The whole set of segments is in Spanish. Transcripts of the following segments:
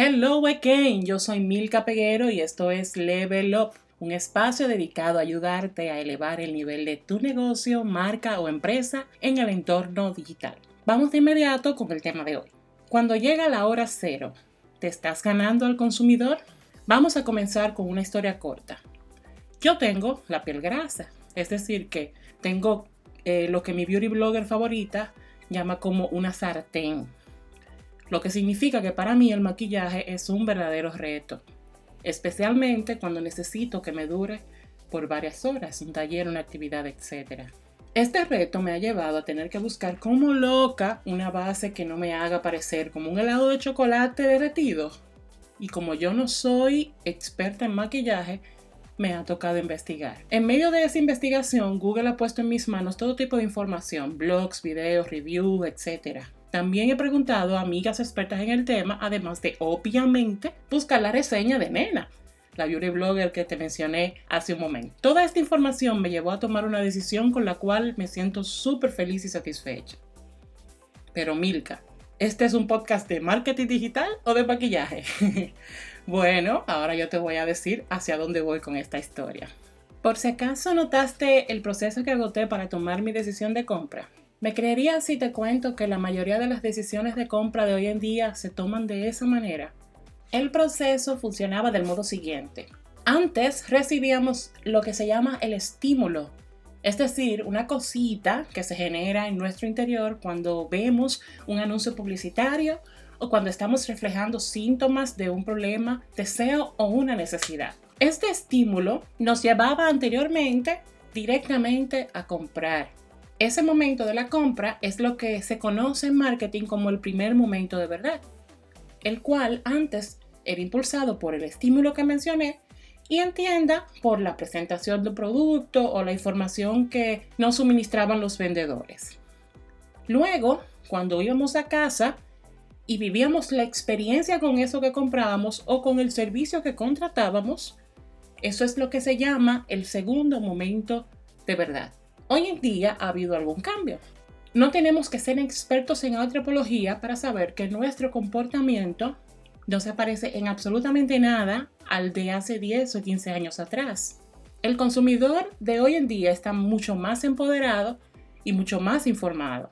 Hello again, yo soy Milka Peguero y esto es Level Up, un espacio dedicado a ayudarte a elevar el nivel de tu negocio, marca o empresa en el entorno digital. Vamos de inmediato con el tema de hoy. Cuando llega la hora cero, ¿te estás ganando al consumidor? Vamos a comenzar con una historia corta. Yo tengo la piel grasa, es decir, que tengo eh, lo que mi beauty blogger favorita llama como una sartén lo que significa que para mí el maquillaje es un verdadero reto, especialmente cuando necesito que me dure por varias horas, un taller, una actividad, etc. Este reto me ha llevado a tener que buscar como loca una base que no me haga parecer como un helado de chocolate derretido. Y como yo no soy experta en maquillaje, me ha tocado investigar. En medio de esa investigación, Google ha puesto en mis manos todo tipo de información, blogs, videos, reviews, etc. También he preguntado a amigas expertas en el tema, además de obviamente buscar la reseña de Nena, la beauty blogger que te mencioné hace un momento. Toda esta información me llevó a tomar una decisión con la cual me siento súper feliz y satisfecha. Pero Milka, ¿este es un podcast de marketing digital o de maquillaje? bueno, ahora yo te voy a decir hacia dónde voy con esta historia. Por si acaso notaste el proceso que agoté para tomar mi decisión de compra. ¿Me creerías si te cuento que la mayoría de las decisiones de compra de hoy en día se toman de esa manera? El proceso funcionaba del modo siguiente. Antes recibíamos lo que se llama el estímulo, es decir, una cosita que se genera en nuestro interior cuando vemos un anuncio publicitario o cuando estamos reflejando síntomas de un problema, deseo o una necesidad. Este estímulo nos llevaba anteriormente directamente a comprar ese momento de la compra es lo que se conoce en marketing como el primer momento de verdad, el cual antes era impulsado por el estímulo que mencioné y entienda por la presentación del producto o la información que nos suministraban los vendedores. Luego, cuando íbamos a casa y vivíamos la experiencia con eso que comprábamos o con el servicio que contratábamos, eso es lo que se llama el segundo momento de verdad. Hoy en día ha habido algún cambio. No tenemos que ser expertos en antropología para saber que nuestro comportamiento no se parece en absolutamente nada al de hace 10 o 15 años atrás. El consumidor de hoy en día está mucho más empoderado y mucho más informado,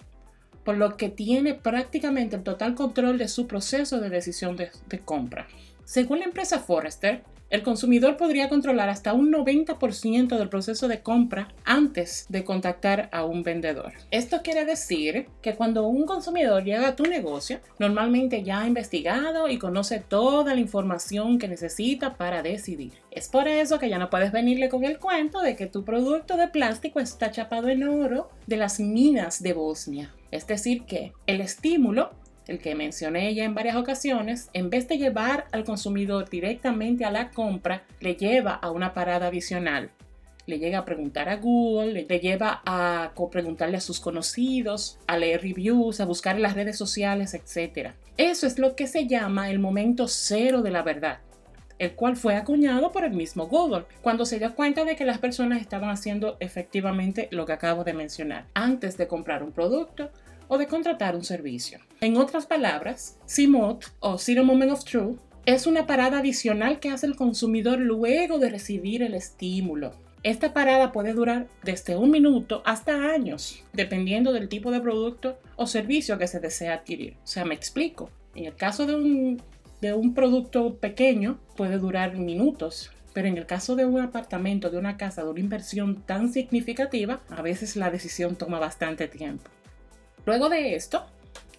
por lo que tiene prácticamente el total control de su proceso de decisión de, compra. Según la empresa Forrester, el consumidor podría controlar hasta un 90% del proceso de compra antes de contactar a un vendedor. Esto quiere decir que cuando un consumidor llega a tu negocio, normalmente ya ha investigado y conoce toda la información que necesita para decidir. Es por eso que ya no puedes venirle con el cuento de que tu producto de plástico está chapado en oro de las minas de Bosnia. Es decir, que el estímulo el que mencioné ya en varias ocasiones, en vez de llevar al consumidor directamente a la compra, le lleva a una parada adicional. Le llega a preguntar a Google, le lleva a preguntarle a sus conocidos, a leer reviews, a buscar en las redes sociales, etc. Eso es lo que se llama el momento cero de la verdad el cual fue acuñado por el mismo Google, cuando se dio cuenta de que las personas estaban haciendo efectivamente lo que acabo de mencionar, antes de comprar un producto o de contratar un servicio. En otras palabras, CMOT o Zero Moment of Truth es una parada adicional que hace el consumidor luego de recibir el estímulo. Esta parada puede durar desde un minuto hasta años, dependiendo del tipo de producto o servicio que se desea adquirir. O sea, me explico. En el caso de un, de un producto pequeño, puede durar minutos, pero en el caso de un apartamento, de una casa, de una inversión tan significativa, a veces la decisión toma bastante tiempo. Luego de esto,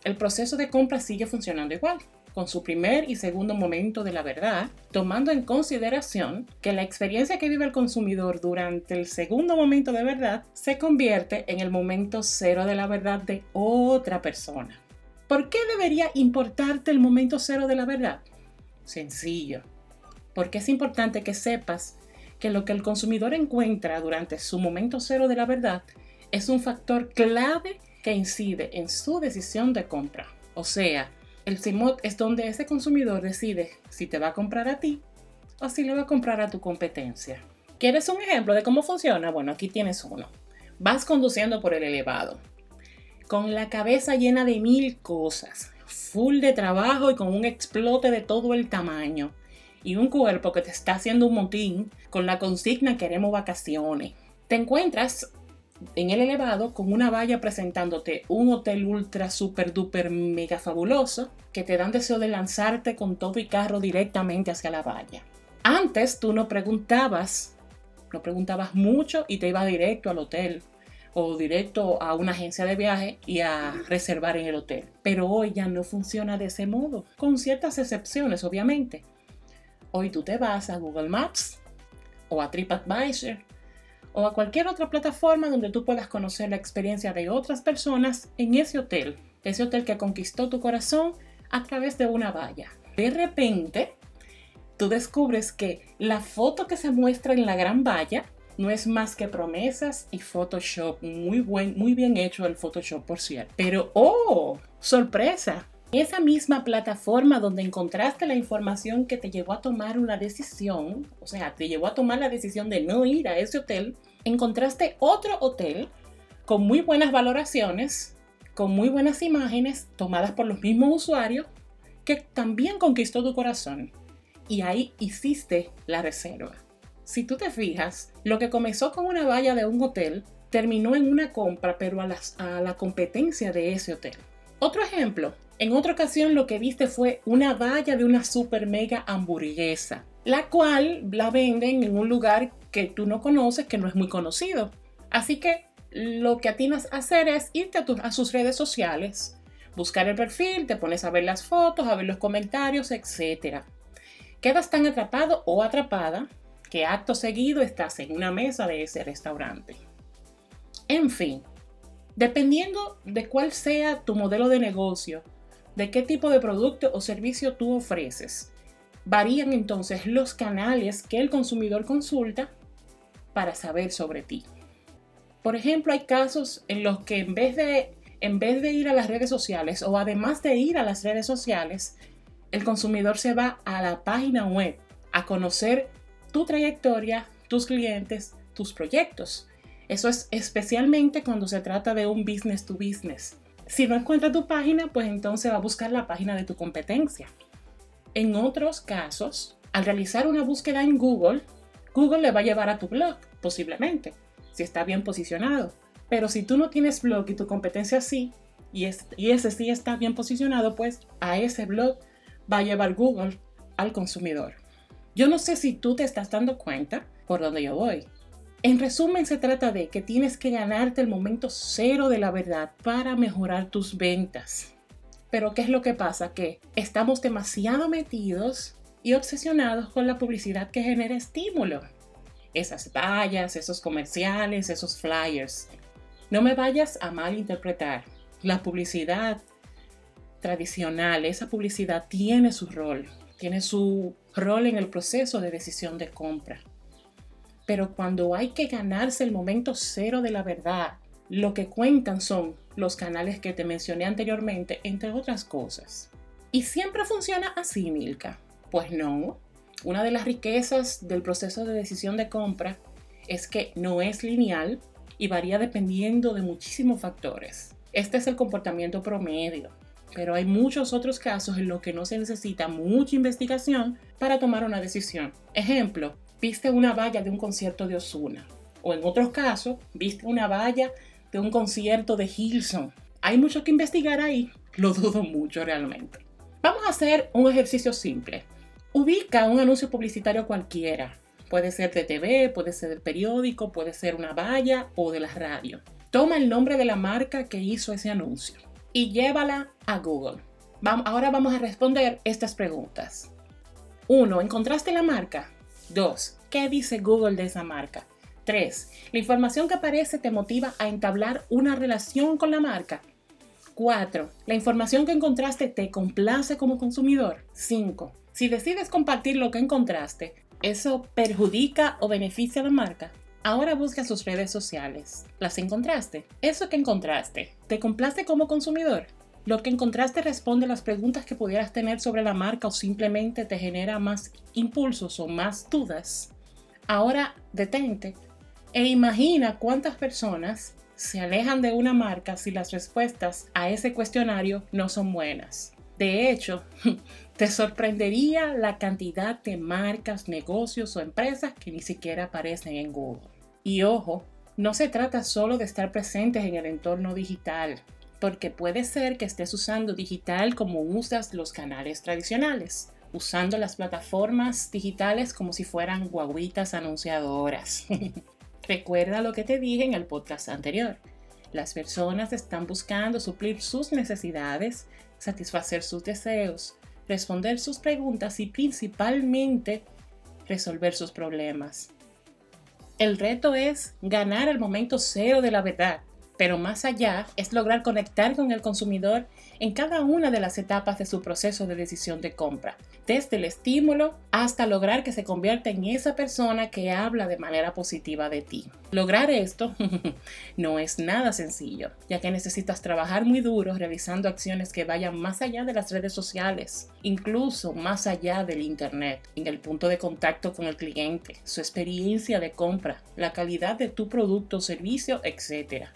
el proceso de compra sigue funcionando igual, con su primer y segundo momento de la verdad, tomando en consideración que la experiencia que vive el consumidor durante el segundo momento de verdad se convierte en el momento cero de la verdad de otra persona. ¿Por qué debería importarte el momento cero de la verdad? Sencillo, porque es importante que sepas que lo que el consumidor encuentra durante su momento cero de la verdad es un factor clave que incide en su decisión de compra. O sea, el CIMOT es donde ese consumidor decide si te va a comprar a ti o si le va a comprar a tu competencia. ¿Quieres un ejemplo de cómo funciona? Bueno, aquí tienes uno. Vas conduciendo por el elevado, con la cabeza llena de mil cosas. full de trabajo y con un explote de todo el tamaño. Y un cuerpo que te está haciendo un motín con la consigna queremos vacaciones. Te encuentras en el elevado con una valla presentándote un hotel ultra super duper mega fabuloso que te dan deseo de lanzarte con todo y carro directamente hacia la valla. Antes tú no preguntabas, no preguntabas mucho y te iba directo al hotel o directo a una agencia de viaje y a reservar en el hotel. Pero hoy ya no funciona de ese modo, con ciertas excepciones obviamente. Hoy tú te vas a Google Maps o a TripAdvisor o a cualquier otra plataforma donde tú puedas conocer la experiencia de otras personas en ese hotel, ese hotel que conquistó tu corazón a través de una valla. De repente, tú descubres que la foto que se muestra en la gran valla no es más que promesas y Photoshop. Muy, buen, muy bien hecho el Photoshop, por cierto. Pero, ¡oh! ¡Sorpresa! Esa misma plataforma donde encontraste la información que te llevó a tomar una decisión, o sea, te llevó a tomar la decisión de no ir a ese hotel, encontraste otro hotel con muy buenas valoraciones, con muy buenas imágenes tomadas por los mismos usuarios, que también conquistó tu corazón. Y ahí hiciste la reserva. Si tú te fijas, lo que comenzó con una valla de un hotel terminó en una compra, pero a, a la competencia de ese hotel. Otro ejemplo, en otra ocasión lo que viste fue una valla de una super mega hamburguesa, la cual la venden en un lugar que tú no conoces, que no es muy conocido. Así que lo que atinas a hacer es irte a, sus redes sociales, buscar el perfil, te pones a ver las fotos, a ver los comentarios, etc. Quedas tan atrapado o atrapada que acto seguido estás en una mesa de ese restaurante. En fin, dependiendo de cuál sea tu modelo de negocio, de qué tipo de producto o servicio tú ofreces, varían entonces los canales que el consumidor consulta para saber sobre ti. Por ejemplo, hay casos en los que en vez de, en vez de ir a las redes sociales o además de ir a las redes sociales, el consumidor se va a la página web a conocer tu trayectoria, tus clientes, tus proyectos. Eso es especialmente cuando se trata de un business to business. Si no encuentra tu página, pues entonces va a buscar la página de tu competencia. En otros casos, al realizar una búsqueda en Google, Google le va a llevar a tu blog, posiblemente, si está bien posicionado. Pero si tú no tienes blog y tu competencia sí, y, ese sí está bien posicionado, pues a ese blog va a llevar Google al consumidor. Yo no sé si tú te estás dando cuenta por dónde yo voy. En resumen, se trata de que tienes que ganarte el momento cero de la verdad para mejorar tus ventas. Pero ¿qué es lo que pasa? Que estamos demasiado metidos y obsesionados con la publicidad que genera estímulo. Esas vallas, esos comerciales, esos flyers. No me vayas a malinterpretar. La publicidad tradicional, esa publicidad tiene su rol, tiene su rol en el proceso de decisión de compra. Pero cuando hay que ganarse el momento cero de la verdad, lo que cuentan son los canales que te mencioné anteriormente, entre otras cosas. ¿Y siempre funciona así, Milka? Pues no. Una de las riquezas del proceso de decisión de compra es que no es lineal y varía dependiendo de muchísimos factores. Este es el comportamiento promedio, pero hay muchos otros casos en los que no se necesita mucha investigación para tomar una decisión. Ejemplo, viste una valla de un concierto de Osuna, o en otros casos, viste una valla de un concierto de Hilson. Hay mucho que investigar ahí, lo dudo mucho realmente. Vamos a hacer un ejercicio simple. Ubica un anuncio publicitario cualquiera. Puede ser de TV, puede ser del periódico, puede ser una valla o de la radio. Toma el nombre de la marca que hizo ese anuncio y llévala a Google. ahora vamos a responder estas preguntas. 1. ¿Encontraste la marca? 2. ¿Qué dice Google de esa marca? 3. ¿La información que aparece te motiva a entablar una relación con la marca? 4. ¿La información que encontraste te complace como consumidor? 5. Si decides compartir lo que encontraste, ¿eso perjudica o beneficia a la marca? Ahora busca sus redes sociales. ¿Las encontraste? ¿Eso que encontraste te complace como consumidor? ¿Lo que encontraste responde a las preguntas que pudieras tener sobre la marca o simplemente te genera más impulsos o más dudas? Ahora detente e imagina cuántas personas se alejan de una marca si las respuestas a ese cuestionario no son buenas. De hecho, te sorprendería la cantidad de marcas, negocios o empresas que ni siquiera aparecen en Google. Y ojo, no se trata solo de estar presentes en el entorno digital, porque puede ser que estés usando digital como usas los canales tradicionales, usando las plataformas digitales como si fueran guaguitas anunciadoras. Recuerda lo que te dije en el podcast anterior. Las personas están buscando suplir sus necesidades, satisfacer sus deseos, responder sus preguntas y principalmente resolver sus problemas. El reto es ganar el momento cero de la verdad, pero más allá es lograr conectar con el consumidor en cada una de las etapas de su proceso de decisión de compra, desde el estímulo hasta lograr que se convierta en esa persona que habla de manera positiva de ti. Lograr esto no es nada sencillo, ya que necesitas trabajar muy duro realizando acciones que vayan más allá de las redes sociales, incluso más allá del Internet, en el punto de contacto con el cliente, su experiencia de compra, la calidad de tu producto o servicio, etc.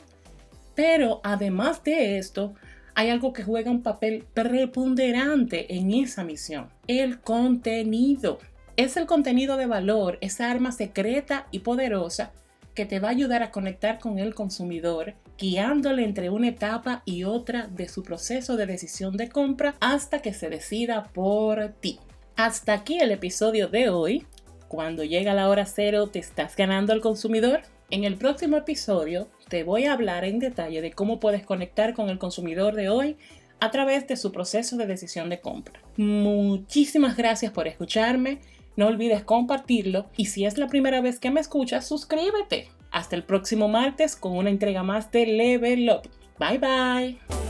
Pero además de esto, hay algo que juega un papel preponderante en esa misión, el contenido. Es el contenido de valor, esa arma secreta y poderosa que te va a ayudar a conectar con el consumidor, guiándole entre una etapa y otra de su proceso de decisión de compra hasta que se decida por ti. Hasta aquí el episodio de hoy. Cuando llega la hora cero, ¿te estás ganando al consumidor? En el próximo episodio te voy a hablar en detalle de cómo puedes conectar con el consumidor de hoy a través de su proceso de decisión de compra. Muchísimas gracias por escucharme. No olvides compartirlo y si es la primera vez que me escuchas, suscríbete. Hasta el próximo martes con una entrega más de Level Up. Bye bye.